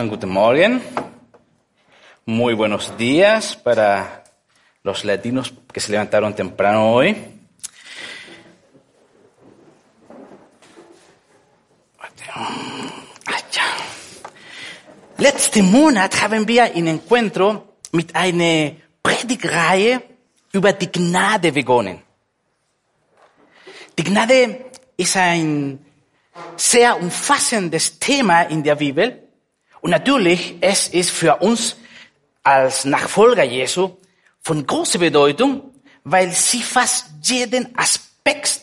Schönen guten Morgen. Muy buenos días para los latinos que se levantaron temprano hoy. Letzten Monat haben wir ein Encuentro mit einer Predigreihe über die Gnade begonnen. Die Gnade ist ein sehr umfassendes Thema in der Bibel. Und natürlich, es ist für uns als Nachfolger Jesu von großer Bedeutung, weil sie fast jeden Aspekt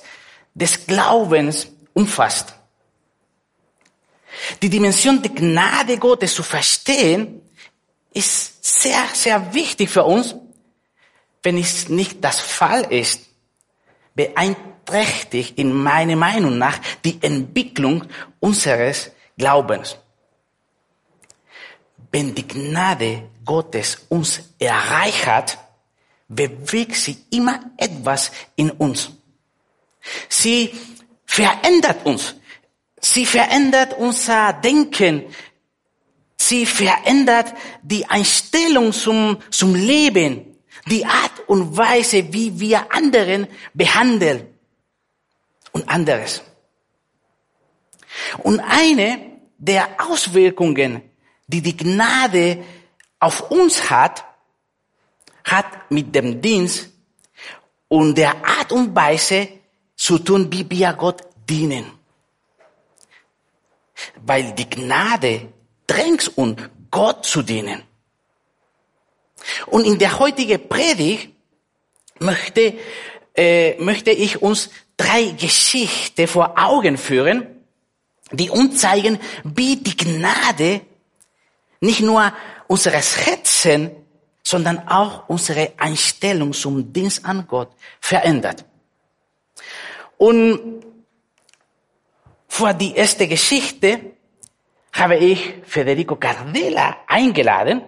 des Glaubens umfasst. Die Dimension der Gnade Gottes zu verstehen, ist sehr, sehr wichtig für uns. Wenn es nicht das Fall ist, beeinträchtigt in meiner Meinung nach die Entwicklung unseres Glaubens. Wenn die Gnade Gottes uns erreicht hat, bewegt sie immer etwas in uns. Sie verändert uns. Sie verändert unser Denken. Sie verändert die Einstellung zum, zum Leben, die Art und Weise, wie wir anderen behandeln und anderes. Und eine der Auswirkungen, die die Gnade auf uns hat, hat mit dem Dienst und der Art und Weise zu tun, wie wir Gott dienen. Weil die Gnade drängt uns, Gott zu dienen. Und in der heutigen Predigt möchte, äh, möchte ich uns drei Geschichten vor Augen führen, die uns zeigen, wie die Gnade nicht nur unseres Herzen, sondern auch unsere Einstellung zum Dienst an Gott verändert. Und vor die erste Geschichte habe ich Federico Cardella eingeladen.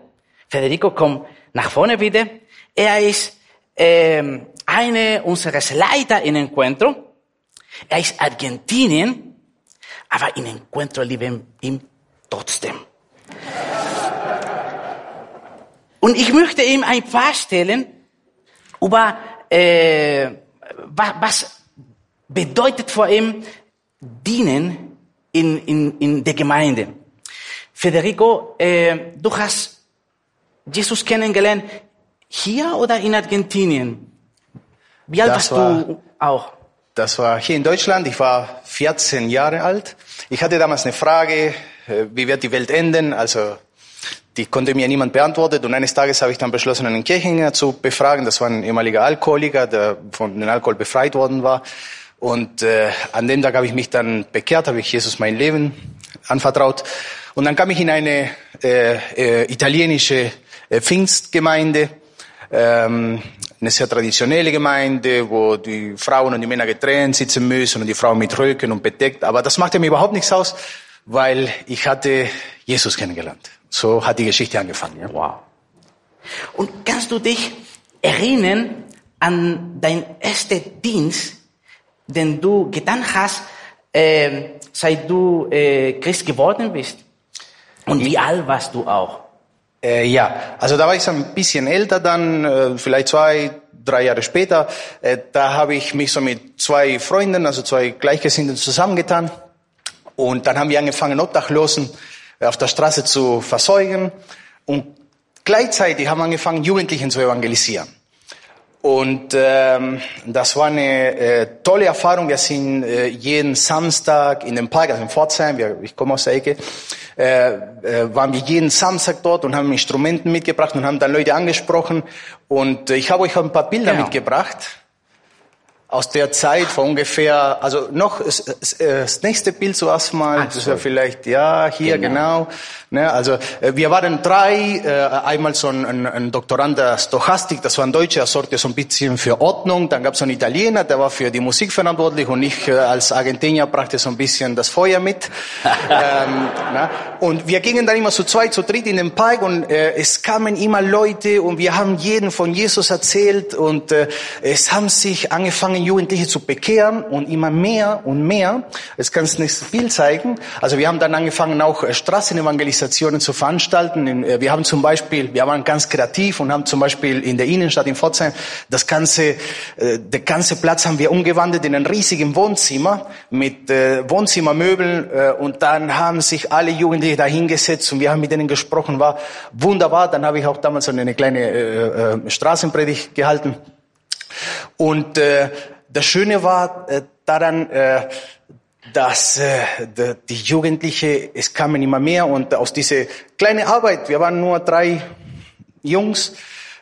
Federico, komm nach vorne bitte. Er ist ähm, eine unseres Leiter in Encuentro. Er ist Argentinien, aber in Encuentro lieben ihm trotzdem. Und ich möchte ihm ein paar stellen über äh, was, was bedeutet vor ihm dienen in, in, in der Gemeinde. Federico, äh, du hast Jesus kennengelernt hier oder in Argentinien? Wie alt Das warst war- du auch? Das war hier in Deutschland. Ich war 14 Jahre alt. Ich hatte damals eine Frage, äh, wie wird die Welt enden? Also, die konnte mir niemand beantworten. Und eines Tages habe ich dann beschlossen, einen Kirchgänger zu befragen. Das war ein ehemaliger Alkoholiker, der von dem Alkohol befreit worden war. Und äh, an dem Tag habe ich mich dann bekehrt, habe ich Jesus mein Leben anvertraut. Und dann kam ich in eine äh, äh, italienische äh, Pfingstgemeinde ähm, eine sehr traditionelle Gemeinde, wo die Frauen und die Männer getrennt sitzen müssen und die Frauen mit Röcken und bedeckt. Aber das machte mir überhaupt nichts aus, weil ich hatte Jesus kennengelernt. So hat die Geschichte angefangen. Ja. Wow. Und kannst du dich erinnern an dein erster Dienst, den du getan hast, äh, seit du äh, Christ geworden bist? Und wie alt warst du auch? Äh, ja, also da war ich so ein bisschen älter dann, äh, vielleicht zwei, drei Jahre später. Äh, da habe ich mich so mit zwei Freunden, also zwei Gleichgesinnten zusammengetan. Und dann haben wir angefangen, Obdachlosen äh, auf der Straße zu versorgen. Und gleichzeitig haben wir angefangen, Jugendlichen zu evangelisieren. Und ähm, das war eine äh, tolle Erfahrung. Wir sind äh, jeden Samstag in dem Park, also in Pforzheim, wir, ich komme aus der Ecke, äh, äh, waren wir jeden Samstag dort und haben Instrumenten mitgebracht und haben dann Leute angesprochen. Und äh, ich habe euch ein paar Bilder Genau. mitgebracht aus der Zeit vor ungefähr, also noch äh, das nächste Bild zuerst mal, das sorry. wäre vielleicht, ja, hier Genau. genau. Ne, also äh, wir waren drei, äh, einmal so ein, ein, ein Doktorand der Stochastik, das war ein Deutscher, er sorgte so ein bisschen für Ordnung, dann gab es einen Italiener, der war für die Musik verantwortlich und ich als Argentinier brachte so ein bisschen das Feuer mit. ähm, na, und wir gingen dann immer zu zweit, zu dritt in den Park und äh, es kamen immer Leute und wir haben jeden von Jesus erzählt und äh, es haben sich angefangen, angefangen, Jugendliche zu bekehren und immer mehr und mehr. Kannst du das Bild zeigen. Also wir haben dann angefangen, auch äh, Straßenevangelisationen zu veranstalten. Äh, Wir haben zum Beispiel, wir waren ganz kreativ und haben zum Beispiel in der Innenstadt in Pforzheim das ganze, äh, der ganze Platz haben wir umgewandelt in ein riesiges Wohnzimmer mit Wohnzimmermöbeln und dann haben sich alle Jugendliche da hingesetzt und wir haben mit denen gesprochen. War wunderbar. Dann habe ich auch damals eine kleine Straßenpredigt gehalten. Und äh, das Schöne war äh, daran, äh, dass äh, die Jugendliche, es kamen immer mehr und aus dieser kleinen Arbeit, wir waren nur drei Jungs,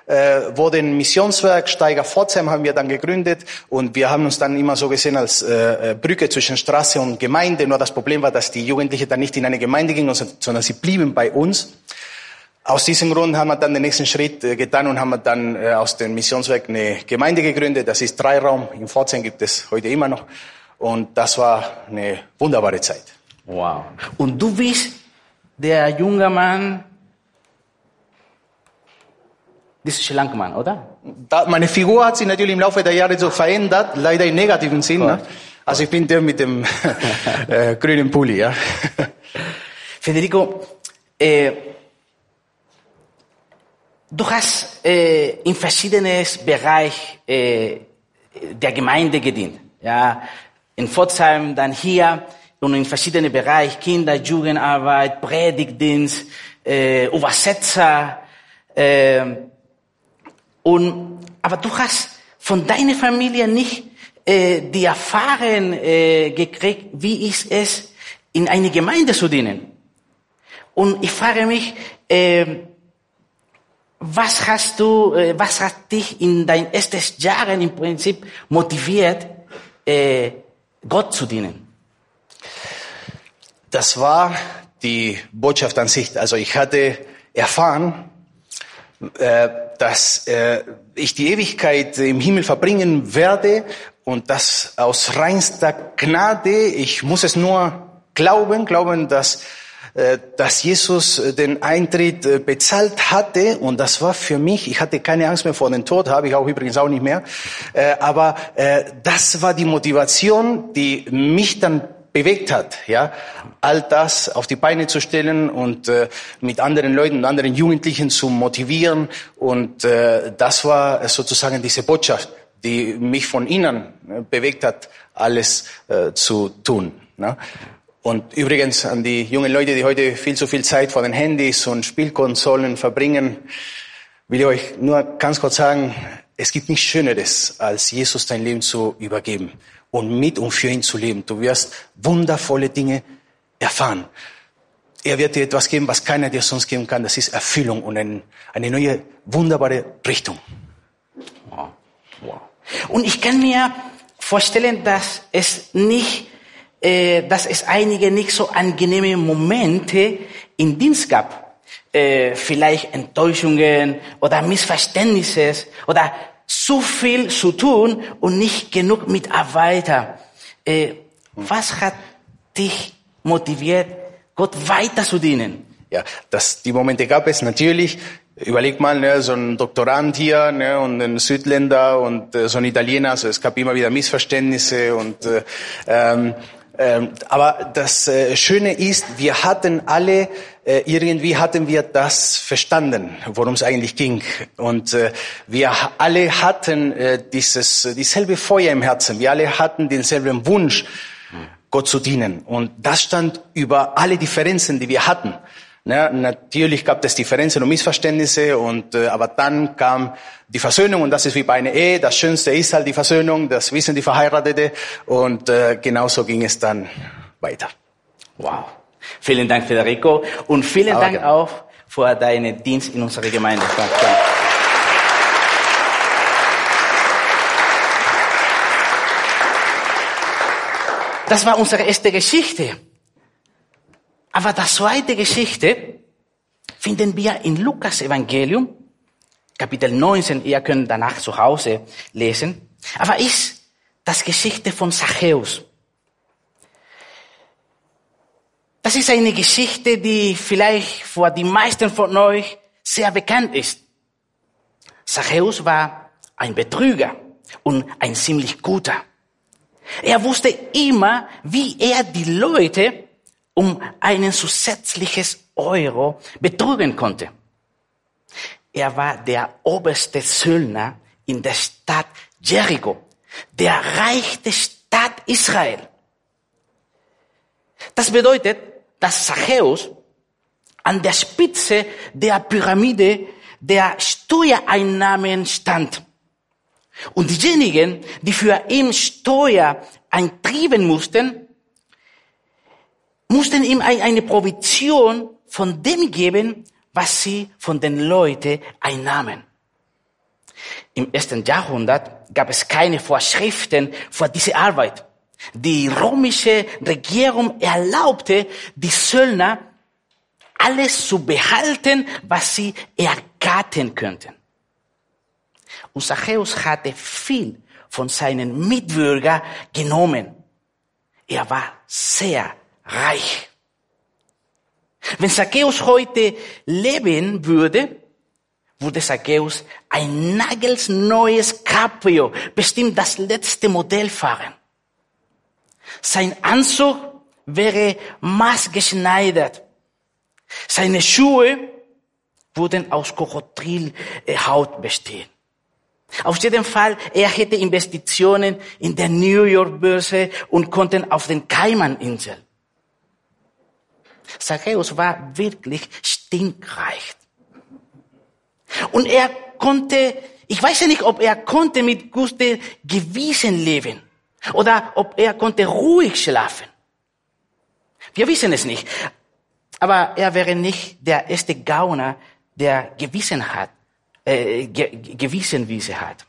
äh, wurde ein Missionswerk, Steiger Pforzheim haben wir dann gegründet und wir haben uns dann immer so gesehen als äh, äh, Brücke zwischen Straße und Gemeinde. Nur das Problem war, dass die Jugendlichen dann nicht in eine Gemeinde gingen, sondern sie blieben bei uns. Aus diesem Grund haben wir dann den nächsten Schritt äh, getan und haben wir dann äh, aus dem Missionswerk eine Gemeinde gegründet. Das ist Dreiraum. In Pforzheim gibt es heute immer noch. Und das war eine wunderbare Zeit. Wow. Und du bist der junge Mann, dieser schlanke Mann, oder? Da, meine Figur hat sich natürlich im Laufe der Jahre so verändert, leider im negativen Sinn. Ne? Also ich bin der mit dem äh, grünen Pulli. Ja. Federico, äh, du hast äh, in verschiedenen Bereichen äh, der Gemeinde gedient. Ja, in Pforzheim, dann hier und in verschiedenen Bereichen, Kinder, Jugendarbeit, Predigtdienst, äh, Übersetzer. Äh, und, aber du hast von deiner Familie nicht äh, die Erfahrung äh, gekriegt, wie ist es, in eine Gemeinde zu dienen. Und ich frage mich, äh, was hast du, äh, was hat dich in deinen ersten Jahren im Prinzip motiviert, äh, Gott zu dienen? Das war die Botschaft an sich. Also ich hatte erfahren, äh, dass ich die Ewigkeit im Himmel verbringen werde und das aus reinster Gnade. Ich muss es nur glauben, glauben, dass dass Jesus äh, den Eintritt äh, bezahlt hatte und das war für mich, ich hatte keine Angst mehr vor dem Tod, habe ich auch übrigens auch nicht mehr, äh, aber äh, das war die Motivation, die mich dann bewegt hat, ja, all das auf die Beine zu stellen und äh, mit anderen Leuten und anderen Jugendlichen zu motivieren und äh, das war sozusagen diese Botschaft, die mich von innen äh, bewegt hat, alles äh, zu tun. Ne? Und übrigens an die jungen Leute, die heute viel zu viel Zeit vor den Handys und Spielkonsolen verbringen, will ich euch nur ganz kurz sagen, es gibt nichts Schöneres, als Jesus dein Leben zu übergeben und mit und für ihn zu leben. Du wirst wundervolle Dinge erfahren. Er wird dir etwas geben, was keiner dir sonst geben kann. Das ist Erfüllung und ein, eine neue, wunderbare Richtung. Wow. Wow. Und ich kann mir vorstellen, dass es nicht, äh, dass es einige nicht so angenehme Momente im Dienst gab. Äh, vielleicht Enttäuschungen oder Missverständnisse oder zu viel zu tun und nicht genug Mitarbeiter. Äh, was hat dich motiviert, Gott weiter zu dienen? Ja, das, die Momente gab es natürlich. Überleg mal, ne, so ein Doktorand hier ne, und ein Südländer und äh, so ein Italiener. Also es gab immer wieder Missverständnisse und äh, ähm, ähm, aber das äh, Schöne ist, wir hatten alle äh, irgendwie hatten wir das verstanden, worum es eigentlich ging und äh, wir alle hatten äh, dieses äh, dieselbe Feuer im Herzen. Wir alle hatten denselben Wunsch, Gott zu dienen und das stand über alle Differenzen, die wir hatten. Ne, natürlich gab es Differenzen und Missverständnisse, und, äh, aber dann kam die Versöhnung und das ist wie bei einer Ehe. Das Schönste ist halt die Versöhnung, das wissen die Verheiratete und äh, genauso ging es dann weiter. Wow. Vielen Dank, Federico. Und vielen Aber Dank gerne. auch für deinen Dienst in unserer Gemeinde. Danke. Das war unsere erste Geschichte. Aber die zweite Geschichte finden wir in Lukas Evangelium, Kapitel 19. Ihr könnt danach zu Hause lesen. Aber ist das Geschichte von Zachäus. Das ist eine Geschichte, die vielleicht für die meisten von euch sehr bekannt ist. Zachäus war ein Betrüger. und ein ziemlich guter. Er wusste immer, wie er die Leute um einen zusätzliches Euro betrügen konnte. Er war der oberste Söldner in der Stadt Jericho, der reichste Stadt Israel. Das bedeutet, dass Zachäus an der Spitze der Pyramide der Steuereinnahmen stand. Und diejenigen, die für ihn Steuer eintrieben mussten, mussten ihm eine Provision von dem geben, was sie von den Leuten einnahmen. Im ersten Jahrhundert gab es keine Vorschriften für diese Arbeit. Die römische Regierung erlaubte die Söldner, alles zu behalten, was sie ergattern könnten. Und Zachäus hatte viel von seinen Mitbürgern genommen. Er war sehr reich. Wenn Zacchaeus heute leben würde, würde Zacchaeus ein nagelsneues Cabrio, bestimmt das letzte Modell fahren. Sein Anzug wäre maßgeschneidert. Seine Schuhe würden aus Krokodilhaut bestehen. Auf jeden Fall, er hätte Investitionen in der New York Börse und konnten auf den Kaimaninseln. Zachäus war wirklich stinkreich. Und er konnte, ich weiß ja nicht, ob er konnte mit gutem Gewissen leben oder ob er konnte ruhig schlafen. Wir wissen es nicht. Aber er wäre nicht der erste Gauner, der Gewissen hat, äh, Ge Gewissenwiese hat.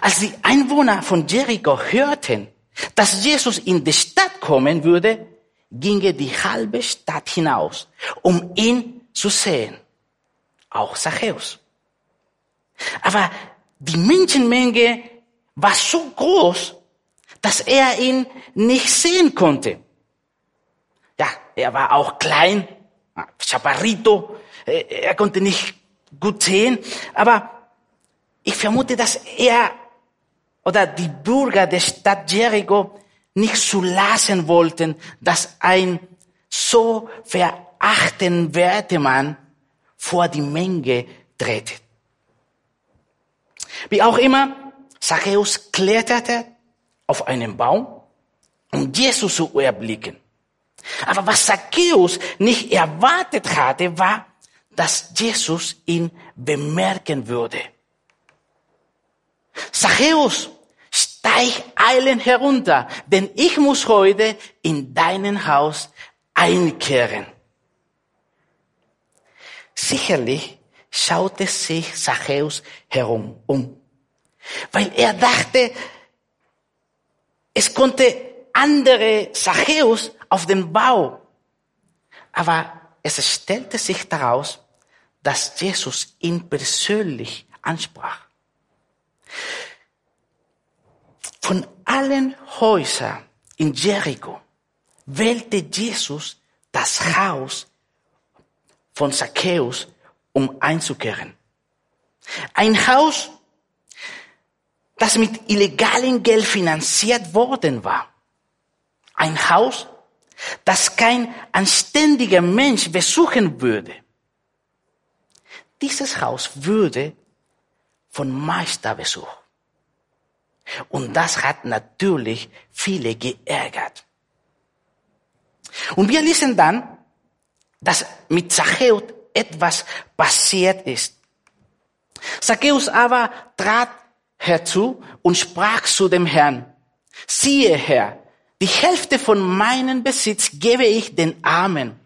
Als die Einwohner von Jericho hörten, dass Jesus in die Stadt kommen würde, ginge die halbe Stadt hinaus, um ihn zu sehen. Auch Zachäus. Aber die Menschenmenge war so groß, dass er ihn nicht sehen konnte. Ja, er war auch klein, chaparrito, er konnte nicht gut sehen, aber ich vermute, dass er oder die Bürger der Stadt Jericho nicht zulassen wollten, dass ein so verachtenswerter Mann vor die Menge tretet. Wie auch immer, Zachäus kletterte auf einen Baum, um Jesus zu erblicken. Aber was Zachäus nicht erwartet hatte, war, dass Jesus ihn bemerken würde. Zachäus, steig eilen herunter, denn ich muss heute in dein Haus einkehren. Sicherlich schaute sich Zachäus herum um, weil er dachte, es konnte andere Zachäus auf dem Bau. Aber es stellte sich daraus, dass Jesus ihn persönlich ansprach. Von allen Häusern in Jericho wählte Jesus das Haus von Zacchaeus, um einzukehren. Ein Haus, das mit illegalem Geld finanziert worden war. Ein Haus, das kein anständiger Mensch besuchen würde. Dieses Haus würde von Meister besucht. Und das hat natürlich viele geärgert. Und wir lesen dann, dass mit Zachäus etwas passiert ist. Zachäus aber trat herzu und sprach zu dem Herrn, siehe Herr, die Hälfte von meinem Besitz gebe ich den Armen.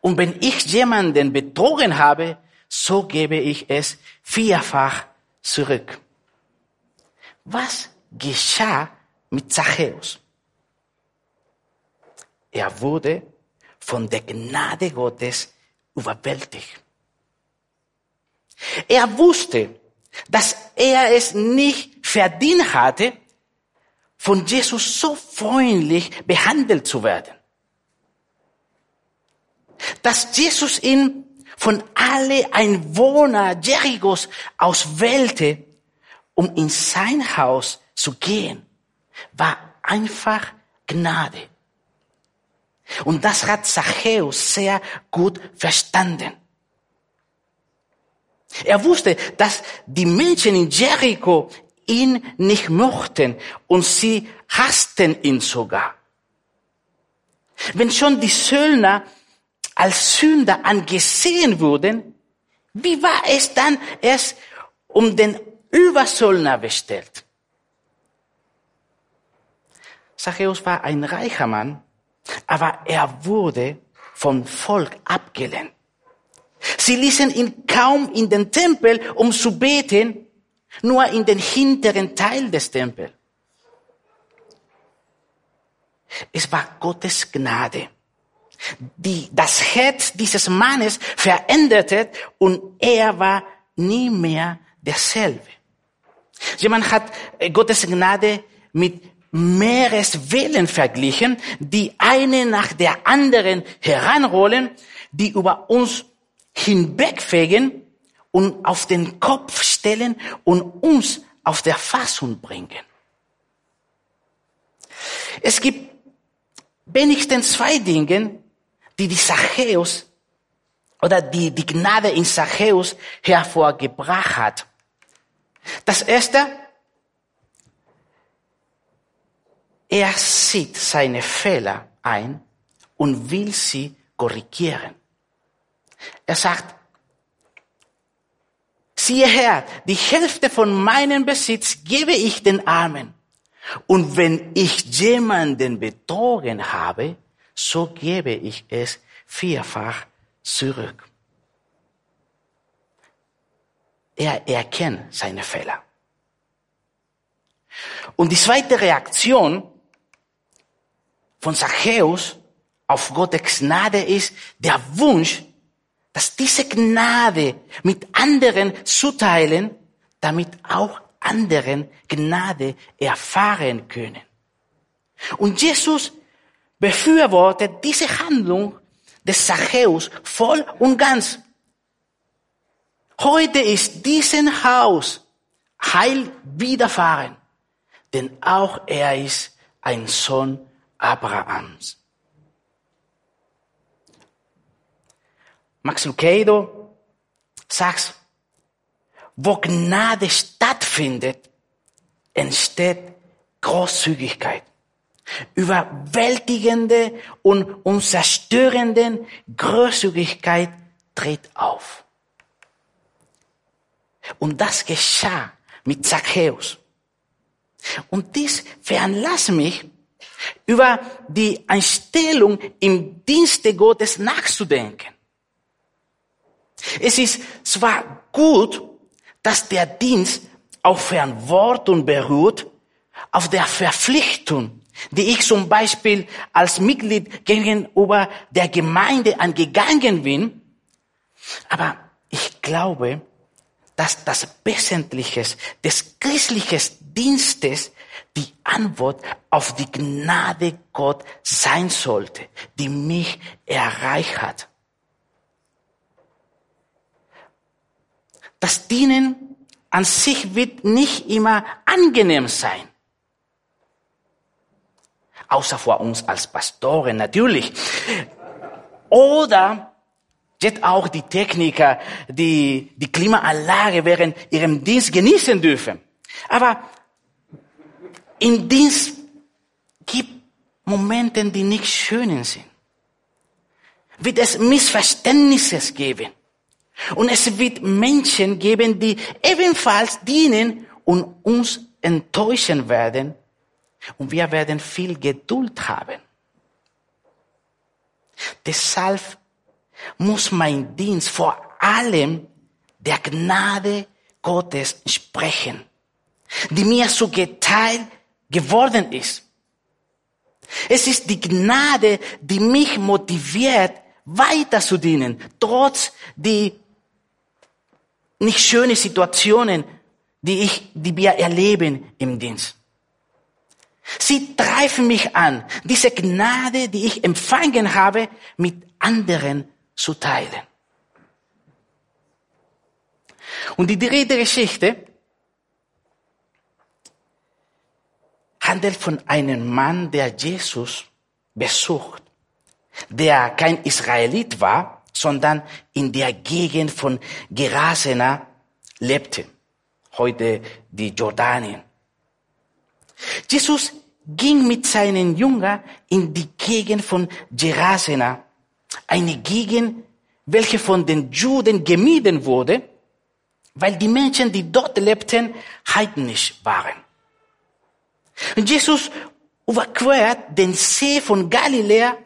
Und wenn ich jemanden betrogen habe, so gebe ich es vierfach zurück. Was geschah mit Zachäus? Er wurde von der Gnade Gottes überwältigt. Er wusste, dass er es nicht verdient hatte, von Jesus so freundlich behandelt zu werden. Dass Jesus ihn von alle Einwohner Jerichos auswählte, um in sein Haus zu gehen, war einfach Gnade. Und das hat Zachäus sehr gut verstanden. Er wusste, dass die Menschen in Jericho ihn nicht mochten und sie hassten ihn sogar. Wenn schon die Söldner als Sünder angesehen wurden, wie war es dann erst um den Übersöldner bestellt? Zachäus war ein reicher Mann, aber er wurde vom Volk abgelehnt. Sie ließen ihn kaum in den Tempel, um zu beten, nur in den hinteren Teil des Tempels. Es war Gottes Gnade, die das Herz dieses Mannes veränderte und er war nie mehr derselbe. Jemand hat äh, Gottes Gnade mit Meereswellen verglichen, die eine nach der anderen heranrollen, die über uns hinwegfegen und auf den Kopf stellen und uns auf der Fassung bringen. Es gibt wenigstens zwei Dinge, die die Zachäus oder die die Gnade in Zachäus hervorgebracht hat. Das erste, er sieht seine Fehler ein und will sie korrigieren. Er sagt, siehe her, die Hälfte von meinem Besitz gebe ich den Armen. Und wenn ich jemanden betrogen habe, so gebe ich es vierfach zurück. Er erkennt seine Fehler. Und die zweite Reaktion von Zachäus auf Gottes Gnade ist der Wunsch, dass diese Gnade mit anderen zuteilen, damit auch anderen Gnade erfahren können. Und Jesus befürwortet diese Handlung des Zachäus voll und ganz. Heute ist diesem Haus Heil widerfahren, denn auch er ist ein Sohn Abrahams. Max Lucado sagt, wo Gnade stattfindet, entsteht Großzügigkeit. Überwältigende und unzerstörende Großzügigkeit tritt auf. Und das geschah mit Zacchaeus. Und dies veranlasst mich, über die Einstellung im Dienste Gottes nachzudenken. Es ist zwar gut, dass der Dienst auf Verantwortung beruht, auf der Verpflichtung, die ich zum Beispiel als Mitglied gegenüber der Gemeinde angegangen bin. Aber ich glaube, dass das Wesentliche des christlichen Dienstes die Antwort auf die Gnade Gott sein sollte, die mich erreicht hat. Das Dienen an sich wird nicht immer angenehm sein. Außer vor uns als Pastoren natürlich. Oder jetzt auch die Techniker, die die Klimaanlage während ihrem Dienst genießen dürfen. Aber im Dienst gibt Momente, die nicht schön sind. Wird es Missverständnisse geben. Und es wird Menschen geben, die ebenfalls dienen und uns enttäuschen werden. Und wir werden viel Geduld haben. Deshalb muss mein Dienst vor allem der Gnade Gottes sprechen, die mir so geteilt geworden ist. Es ist die Gnade, die mich motiviert, weiter zu dienen, trotz die nicht schöne Situationen, die ich, die wir erleben im Dienst. Sie greifen mich an, diese Gnade, die ich empfangen habe, mit anderen zu teilen. Und die dritte Geschichte handelt von einem Mann, der Jesus besucht, der kein Israelit war, sondern in der Gegend von Gerasena lebte, heute die Jordanien. Jesus ging mit seinen Jüngern in die Gegend von Gerasena, eine Gegend, welche von den Juden gemieden wurde, weil die Menschen, die dort lebten, heidnisch waren. Und Jesus überquert den See von Galiläa,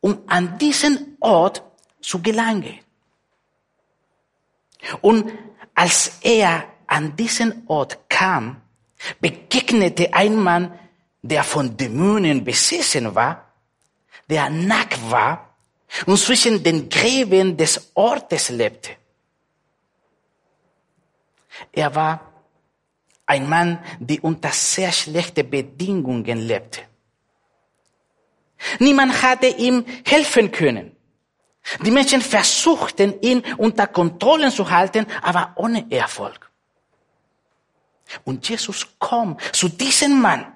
um an diesen Ort zu gelangen. Und als er an diesen Ort kam, begegnete ein Mann, der von Dämonen besessen war, der nackt war und zwischen den Gräben des Ortes lebte. Er war ein Mann, der unter sehr schlechten Bedingungen lebte. Niemand hatte ihm helfen können. Die Menschen versuchten, ihn unter Kontrolle zu halten, aber ohne Erfolg. Und Jesus kommt zu diesem Mann,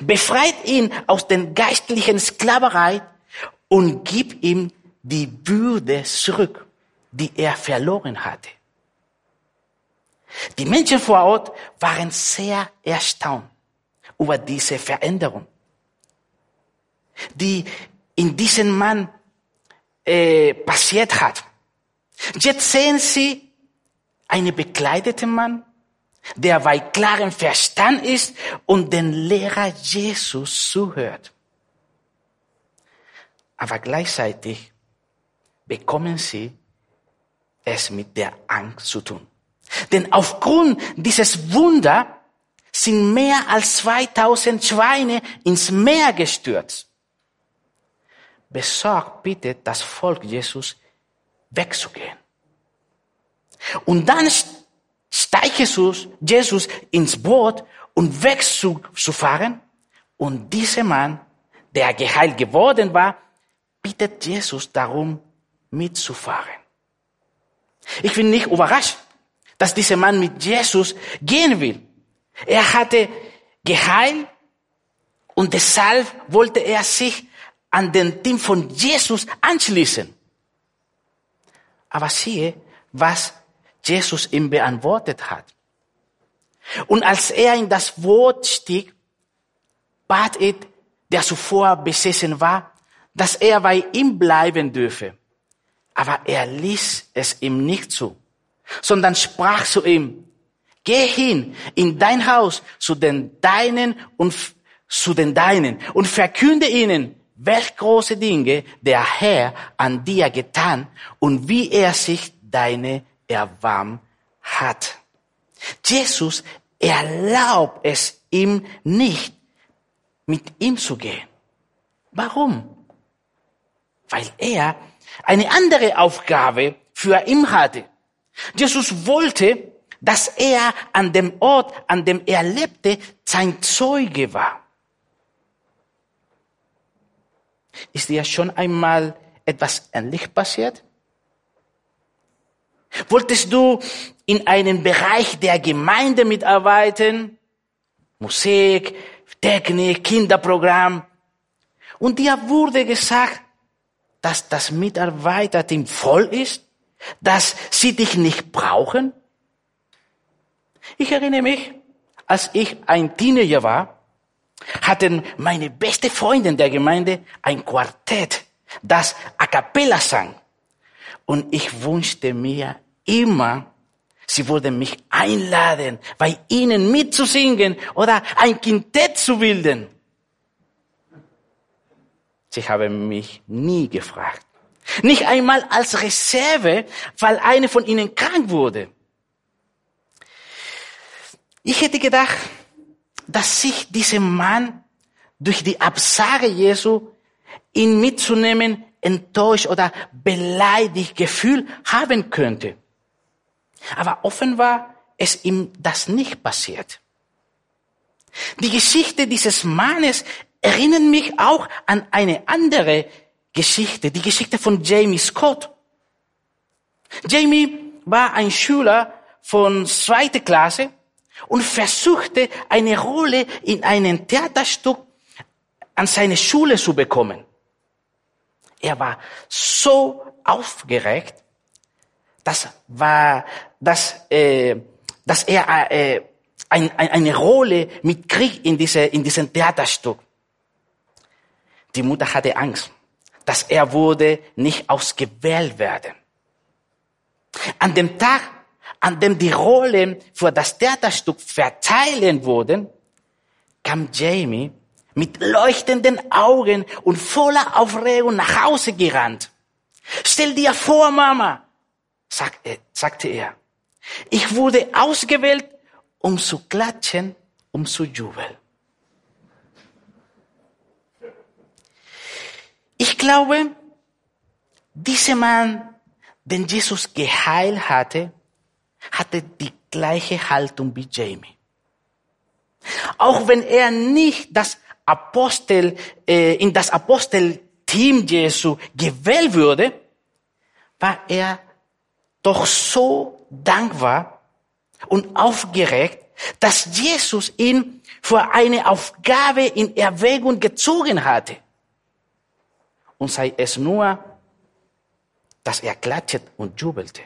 befreit ihn aus der geistlichen Sklaverei und gibt ihm die Würde zurück, die er verloren hatte. Die Menschen vor Ort waren sehr erstaunt über diese Veränderung, die in diesem Mann äh, passiert hat. Jetzt sehen sie einen bekleideten Mann, der bei klarem Verstand ist und den Lehrer Jesus zuhört. Aber gleichzeitig bekommen sie es mit der Angst zu tun. Denn aufgrund dieses Wunder sind mehr als 2000 Schweine ins Meer gestürzt. Besorgt bitte das Volk Jesus wegzugehen. Und dann steigt Jesus, Jesus ins Boot und wegzufahren. Und dieser Mann, der geheilt geworden war, bittet Jesus darum, mitzufahren. Ich bin nicht überrascht, dass dieser Mann mit Jesus gehen will. Er hatte geheilt und deshalb wollte er sich an den Team von Jesus anschließen. Aber siehe, was Jesus ihm beantwortet hat. Und als er in das Wort stieg, bat er, der zuvor besessen war, dass er bei ihm bleiben dürfe. Aber er ließ es ihm nicht zu, sondern sprach zu ihm, geh hin in dein Haus zu den Deinen und zu den Deinen und verkünde ihnen, welch große Dinge der Herr an dir getan und wie er sich deine erwarmt hat. Jesus erlaubt es ihm nicht, mit ihm zu gehen. Warum? Weil er eine andere Aufgabe für ihn hatte. Jesus wollte, dass er an dem Ort, an dem er lebte, sein Zeuge war. Ist dir schon einmal etwas ähnlich passiert? Wolltest du in einem Bereich der Gemeinde mitarbeiten? Musik, Technik, Kinderprogramm. Und dir wurde gesagt, dass das Mitarbeiterteam voll ist, dass sie dich nicht brauchen? Ich erinnere mich, als ich ein Teenager war, hatten meine beste Freundin der Gemeinde ein Quartett, das a cappella sang. Und ich wünschte mir immer, sie würden mich einladen, bei ihnen mitzusingen oder ein Quintett zu bilden. Sie haben mich nie gefragt. Nicht einmal als Reserve, weil eine von ihnen krank wurde. Ich hätte gedacht, dass sich dieser Mann durch die Absage Jesu, ihn mitzunehmen, enttäuscht oder beleidigt Gefühl haben könnte. Aber offenbar ist ihm das nicht passiert. Die Geschichte dieses Mannes erinnern mich auch an eine andere Geschichte, die Geschichte von Jamie Scott. Jamie war ein Schüler von zweiter Klasse und versuchte eine Rolle in einem Theaterstück an seine Schule zu bekommen. Er war so aufgeregt, das war, dass, äh, dass er äh, ein, ein, eine Rolle mit Krieg in, diese, in diesem Theaterstück. Die Mutter hatte Angst, dass er wurde nicht ausgewählt werden. An dem Tag, an dem die Rollen für das Theaterstück verteilen wurden, kam Jamie mit leuchtenden Augen und voller Aufregung nach Hause gerannt. Stell dir vor, Mama, sagte er, ich wurde ausgewählt, um zu klatschen, um zu jubeln. Ich glaube, dieser Mann, den Jesus geheilt hatte, hatte die gleiche Haltung wie Jamie. Auch wenn er nicht das Apostel, äh, in das Apostelteam Jesu gewählt wurde, war er doch so dankbar und aufgeregt, dass Jesus ihn für eine Aufgabe in Erwägung gezogen hatte. Und sei es nur, dass er klatscht und jubelte.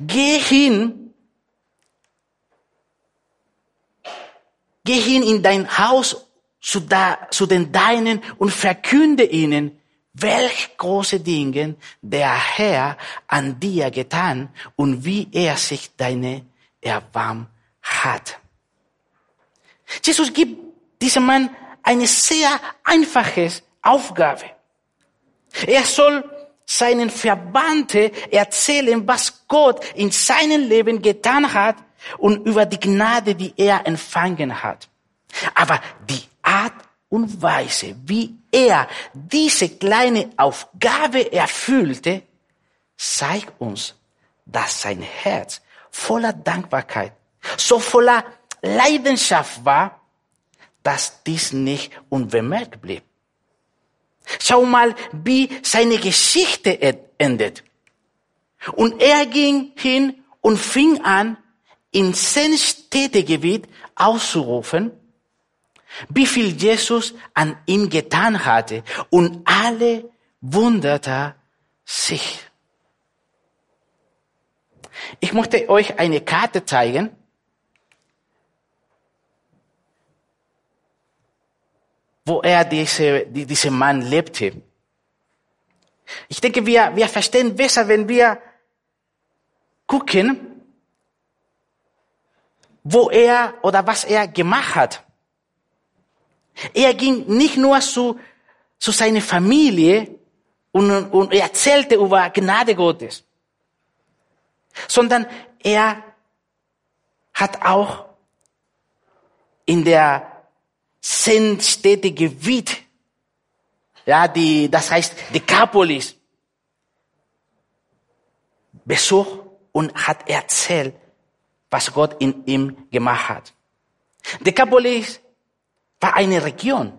Geh hin, geh hin in dein Haus zu, da, zu den Deinen und verkünde ihnen, welch große Dinge der Herr an dir getan und wie er sich deine erbarmt hat. Jesus gibt diesem Mann eine sehr einfache Aufgabe. Er soll seinen Verbannten erzählen, was Gott in seinem Leben getan hat und über die Gnade, die er empfangen hat. Aber die Art und Weise, wie er diese kleine Aufgabe erfüllte, zeigt uns, dass sein Herz voller Dankbarkeit, so voller Leidenschaft war, dass dies nicht unbemerkt blieb. Schau mal, wie seine Geschichte endet. Und er ging hin und fing an, in sein Städtegebiet auszurufen, wie viel Jesus an ihm getan hatte. Und alle wunderte sich. Ich möchte euch eine Karte zeigen. Wo er diese, diese Mann lebte. Ich denke, wir, wir verstehen besser, wenn wir gucken, wo er oder was er gemacht hat. Er ging nicht nur zu, zu seiner Familie und, und erzählte über Gnade Gottes, sondern er hat auch in der Gebiet, ja, die, das heißt Decapolis, besucht und hat erzählt, was Gott in ihm gemacht hat. Decapolis war eine Region,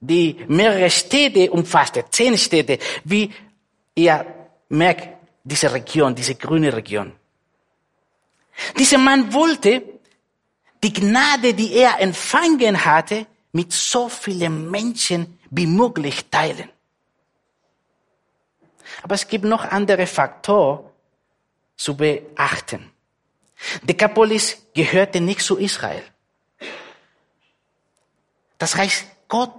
die mehrere Städte umfasste, zehn Städte, wie ihr merkt, diese Region, diese grüne Region. Dieser Mann wollte die Gnade, die er empfangen hatte, mit so vielen Menschen wie möglich teilen. Aber es gibt noch andere Faktoren zu beachten. Decapolis gehörte nicht zu Israel. Das heißt, Gott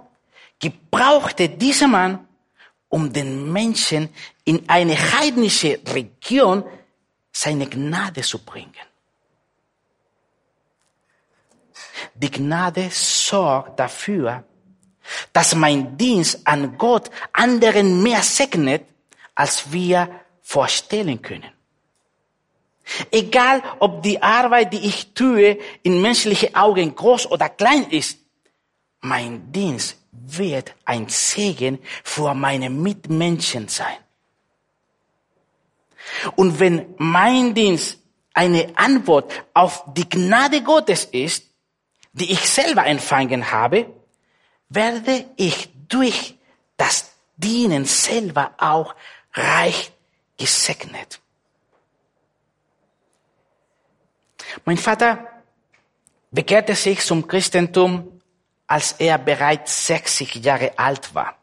gebrauchte diesen Mann, um den Menschen in eine heidnische Region seine Gnade zu bringen. Die Gnade sorgt dafür, dass mein Dienst an Gott anderen mehr segnet, als wir vorstellen können. Egal, ob die Arbeit, die ich tue, in menschlichen Augen groß oder klein ist, mein Dienst wird ein Segen für meine Mitmenschen sein. Und wenn mein Dienst eine Antwort auf die Gnade Gottes ist, die ich selber empfangen habe, werde ich durch das Dienen selber auch reich gesegnet. Mein Vater bekehrte sich zum Christentum, als er bereits 60 Jahre alt war.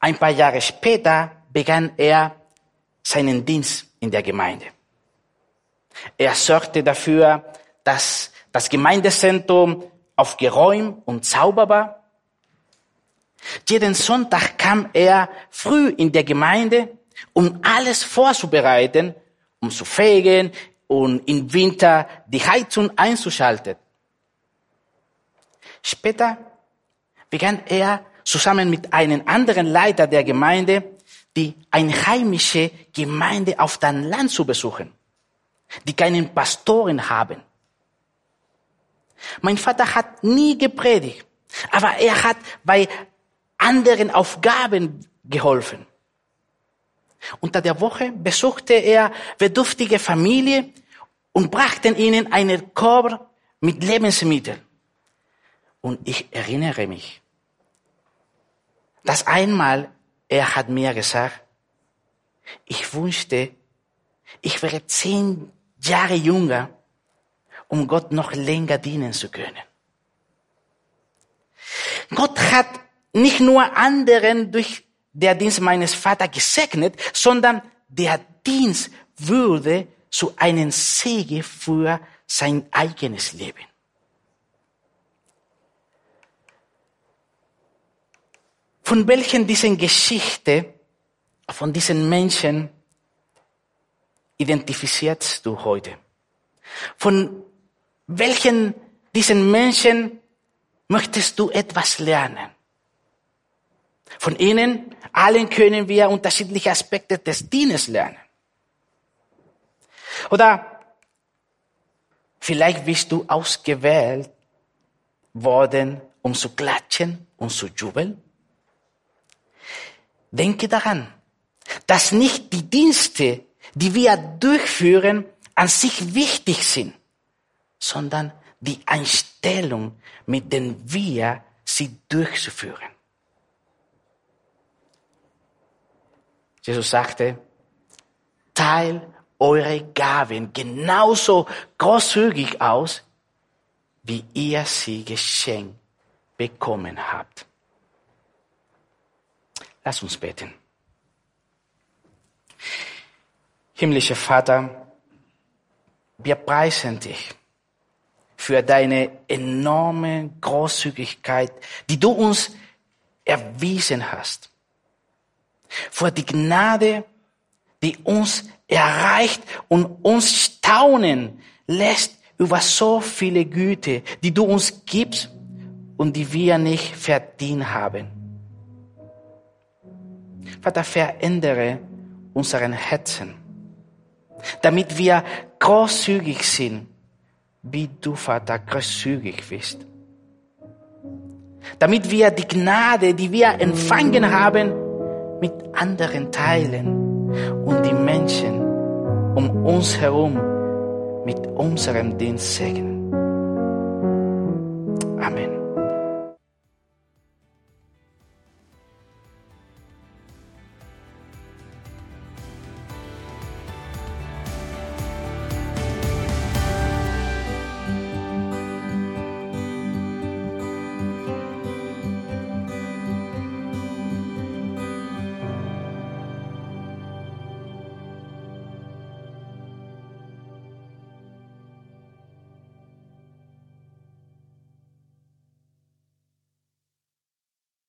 Ein paar Jahre später begann er seinen Dienst in der Gemeinde. Er sorgte dafür, dass das Gemeindezentrum aufgeräumt und sauber war. Jeden Sonntag kam er früh in der Gemeinde, um alles vorzubereiten, um zu fegen und im Winter die Heizung einzuschalten. Später begann er zusammen mit einem anderen Leiter der Gemeinde die einheimische Gemeinde auf dem Land zu besuchen, die keinen Pastoren haben. Mein Vater hat nie gepredigt, aber er hat bei anderen Aufgaben geholfen. Unter der Woche besuchte er bedürftige Familie und brachte ihnen einen Korb mit Lebensmitteln. Und ich erinnere mich, dass einmal er hat mir gesagt, ich wünschte, ich wäre zehn Jahre jünger, um Gott noch länger dienen zu können. Gott hat nicht nur anderen durch der Dienst meines Vaters gesegnet, sondern der Dienst würde zu einem Segen für sein eigenes Leben. Von welchen diesen Geschichte, von diesen Menschen identifizierst du heute? Von welchen diesen Menschen möchtest du etwas lernen? Von ihnen allen können wir unterschiedliche Aspekte des Dienes lernen. Oder vielleicht bist du ausgewählt worden, um zu klatschen und zu jubeln. Denke daran, dass nicht die Dienste, die wir durchführen, an sich wichtig sind, sondern die Einstellung, mit der wir sie durchzuführen. Jesus sagte, teil eure Gaben genauso großzügig aus, wie ihr sie geschenkt bekommen habt. Lass uns beten. Himmlischer Vater, wir preisen dich für deine enorme Großzügigkeit, die du uns erwiesen hast. Für die Gnade, die uns erreicht und uns staunen lässt über so viele Güte, die du uns gibst und die wir nicht verdient haben. Vater, verändere unseren Herzen, damit wir großzügig sind, wie du, Vater, großzügig bist. Damit wir die Gnade, die wir empfangen haben, mit anderen teilen und die Menschen um uns herum mit unserem Dienst segnen.